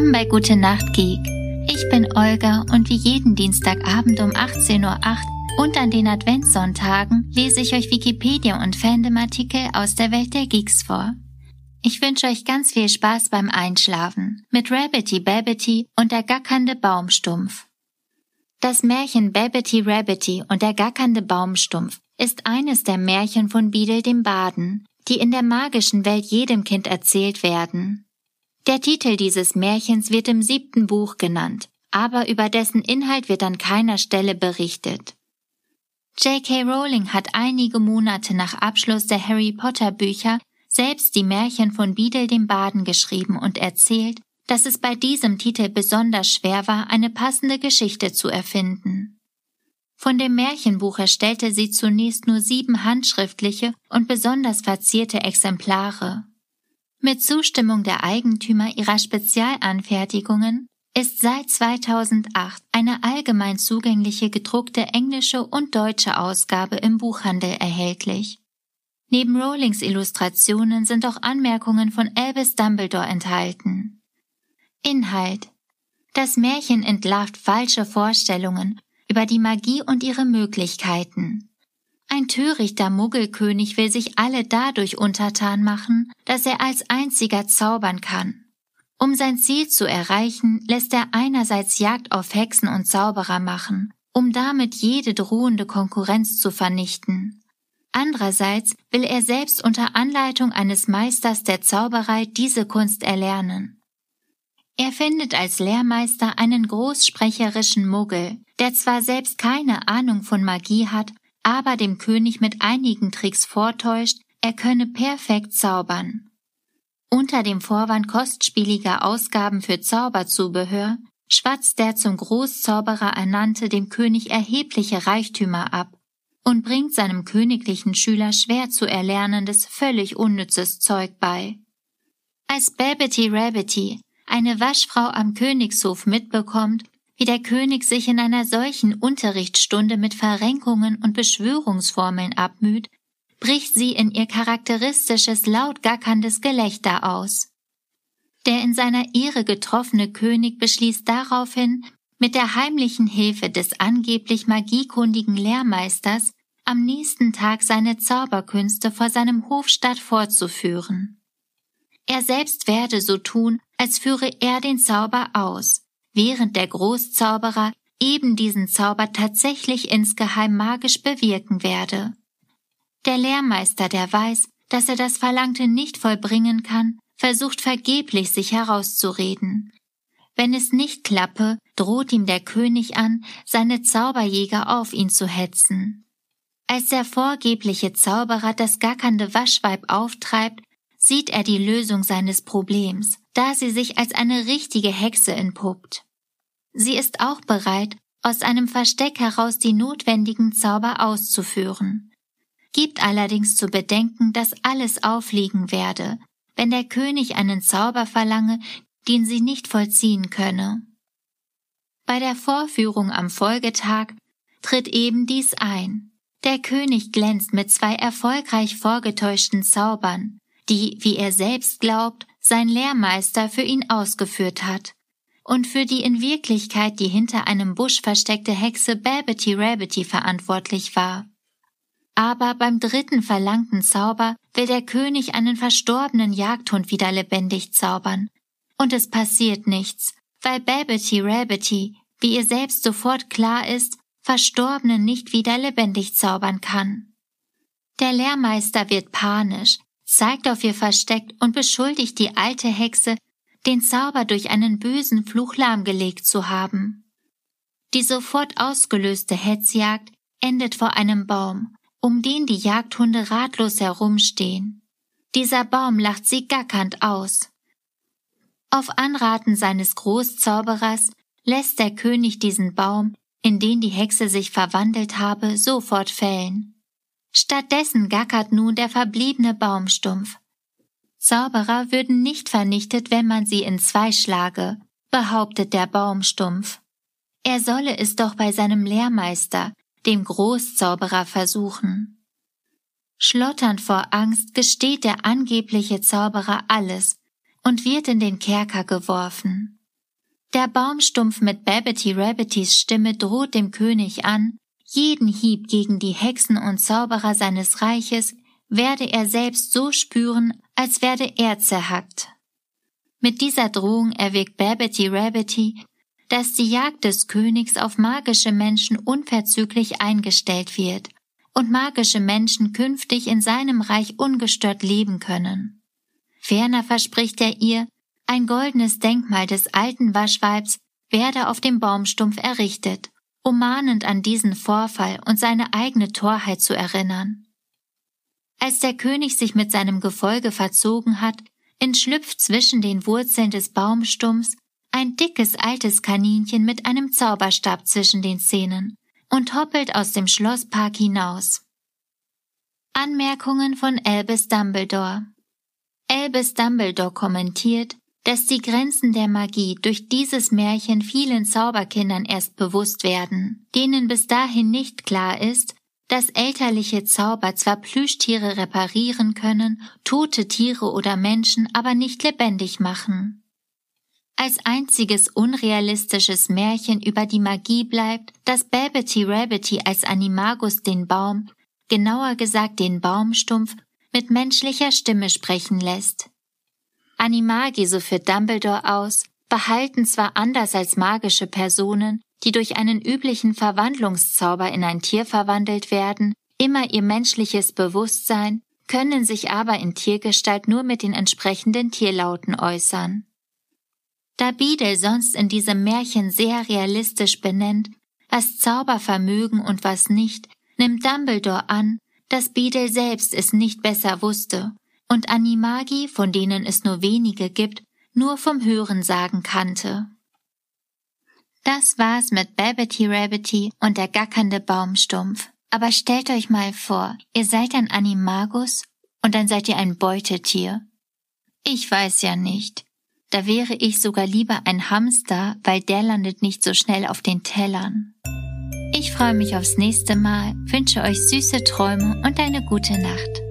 Willkommen bei Gute Nacht Geek. Ich bin Olga und wie jeden Dienstagabend um 18.08 Uhr und an den Adventssonntagen lese ich euch Wikipedia und Fandom-Artikel aus der Welt der Geeks vor. Ich wünsche euch ganz viel Spaß beim Einschlafen mit Rabbity Babbity und der gackernde Baumstumpf. Das Märchen Babbity Rabbity und der gackernde Baumstumpf ist eines der Märchen von Beadle dem Baden, die in der magischen Welt jedem Kind erzählt werden. Der Titel dieses Märchens wird im siebten Buch genannt, aber über dessen Inhalt wird an keiner Stelle berichtet. J.K. Rowling hat einige Monate nach Abschluss der Harry Potter Bücher selbst die Märchen von Beadle dem Baden geschrieben und erzählt, dass es bei diesem Titel besonders schwer war, eine passende Geschichte zu erfinden. Von dem Märchenbuch erstellte sie zunächst nur sieben handschriftliche und besonders verzierte Exemplare. Mit Zustimmung der Eigentümer ihrer Spezialanfertigungen ist seit 2008 eine allgemein zugängliche gedruckte englische und deutsche Ausgabe im Buchhandel erhältlich. Neben Rowlings Illustrationen sind auch Anmerkungen von Albus Dumbledore enthalten. Inhalt Das Märchen entlarvt falsche Vorstellungen über die Magie und ihre Möglichkeiten. Ein törichter Muggelkönig will sich alle dadurch untertan machen, dass er als einziger zaubern kann. Um sein Ziel zu erreichen, lässt er einerseits Jagd auf Hexen und Zauberer machen, um damit jede drohende Konkurrenz zu vernichten. Andererseits will er selbst unter Anleitung eines Meisters der Zauberei diese Kunst erlernen. Er findet als Lehrmeister einen großsprecherischen Muggel, der zwar selbst keine Ahnung von Magie hat, aber dem König mit einigen Tricks vortäuscht, er könne perfekt zaubern. Unter dem Vorwand kostspieliger Ausgaben für Zauberzubehör schwatzt der zum Großzauberer ernannte dem König erhebliche Reichtümer ab und bringt seinem königlichen Schüler schwer zu erlernendes, völlig unnützes Zeug bei. Als Babbity Rabbity eine Waschfrau am Königshof mitbekommt, wie der König sich in einer solchen Unterrichtsstunde mit Verrenkungen und Beschwörungsformeln abmüht, bricht sie in ihr charakteristisches laut gackerndes Gelächter aus. Der in seiner Ehre getroffene König beschließt daraufhin, mit der heimlichen Hilfe des angeblich magiekundigen Lehrmeisters am nächsten Tag seine Zauberkünste vor seinem Hofstaat fortzuführen. Er selbst werde so tun, als führe er den Zauber aus, während der Großzauberer eben diesen Zauber tatsächlich insgeheim magisch bewirken werde. Der Lehrmeister, der weiß, dass er das Verlangte nicht vollbringen kann, versucht vergeblich sich herauszureden. Wenn es nicht klappe, droht ihm der König an, seine Zauberjäger auf ihn zu hetzen. Als der vorgebliche Zauberer das gackernde Waschweib auftreibt, sieht er die Lösung seines Problems, da sie sich als eine richtige Hexe entpuppt. Sie ist auch bereit, aus einem Versteck heraus die notwendigen Zauber auszuführen, gibt allerdings zu bedenken, dass alles aufliegen werde, wenn der König einen Zauber verlange, den sie nicht vollziehen könne. Bei der Vorführung am Folgetag tritt eben dies ein. Der König glänzt mit zwei erfolgreich vorgetäuschten Zaubern, die, wie er selbst glaubt, sein Lehrmeister für ihn ausgeführt hat und für die in Wirklichkeit die hinter einem Busch versteckte Hexe Babbity Rabbity verantwortlich war. Aber beim dritten verlangten Zauber will der König einen verstorbenen Jagdhund wieder lebendig zaubern. Und es passiert nichts, weil Babbity Rabbity, wie ihr selbst sofort klar ist, Verstorbenen nicht wieder lebendig zaubern kann. Der Lehrmeister wird panisch, zeigt auf ihr Versteck und beschuldigt die alte Hexe, den Zauber durch einen bösen Fluch lahmgelegt zu haben. Die sofort ausgelöste Hetzjagd endet vor einem Baum, um den die Jagdhunde ratlos herumstehen. Dieser Baum lacht sie gackernd aus. Auf Anraten seines Großzauberers lässt der König diesen Baum, in den die Hexe sich verwandelt habe, sofort fällen. Stattdessen gackert nun der verbliebene Baumstumpf. Zauberer würden nicht vernichtet, wenn man sie in zwei schlage, behauptet der Baumstumpf. Er solle es doch bei seinem Lehrmeister, dem Großzauberer, versuchen. Schlotternd vor Angst gesteht der angebliche Zauberer alles und wird in den Kerker geworfen. Der Baumstumpf mit Babbity Rabbitys Stimme droht dem König an, jeden Hieb gegen die Hexen und Zauberer seines Reiches werde er selbst so spüren, als werde er zerhackt. Mit dieser Drohung erwägt Babbity Rabbity, dass die Jagd des Königs auf magische Menschen unverzüglich eingestellt wird und magische Menschen künftig in seinem Reich ungestört leben können. Ferner verspricht er ihr, ein goldenes Denkmal des alten Waschweibs werde auf dem Baumstumpf errichtet, um mahnend an diesen Vorfall und seine eigene Torheit zu erinnern. Als der König sich mit seinem Gefolge verzogen hat, entschlüpft zwischen den Wurzeln des Baumstumpfs ein dickes altes Kaninchen mit einem Zauberstab zwischen den Zähnen und hoppelt aus dem Schlosspark hinaus. Anmerkungen von Albus Dumbledore Albus Dumbledore kommentiert, dass die Grenzen der Magie durch dieses Märchen vielen Zauberkindern erst bewusst werden, denen bis dahin nicht klar ist, dass elterliche Zauber zwar Plüschtiere reparieren können, tote Tiere oder Menschen aber nicht lebendig machen. Als einziges unrealistisches Märchen über die Magie bleibt, dass Babbity Rabbity als Animagus den Baum, genauer gesagt den Baumstumpf, mit menschlicher Stimme sprechen lässt. Animagi, so führt Dumbledore aus, behalten zwar anders als magische Personen die durch einen üblichen Verwandlungszauber in ein Tier verwandelt werden, immer ihr menschliches Bewusstsein, können sich aber in Tiergestalt nur mit den entsprechenden Tierlauten äußern. Da Biedel sonst in diesem Märchen sehr realistisch benennt, was Zauber vermögen und was nicht, nimmt Dumbledore an, dass Biedel selbst es nicht besser wusste und Animagi, von denen es nur wenige gibt, nur vom Hörensagen kannte. Das war's mit Babbity Rabbity und der gackernde Baumstumpf. Aber stellt euch mal vor, ihr seid ein Animagus und dann seid ihr ein Beutetier. Ich weiß ja nicht. Da wäre ich sogar lieber ein Hamster, weil der landet nicht so schnell auf den Tellern. Ich freue mich aufs nächste Mal, wünsche euch süße Träume und eine gute Nacht.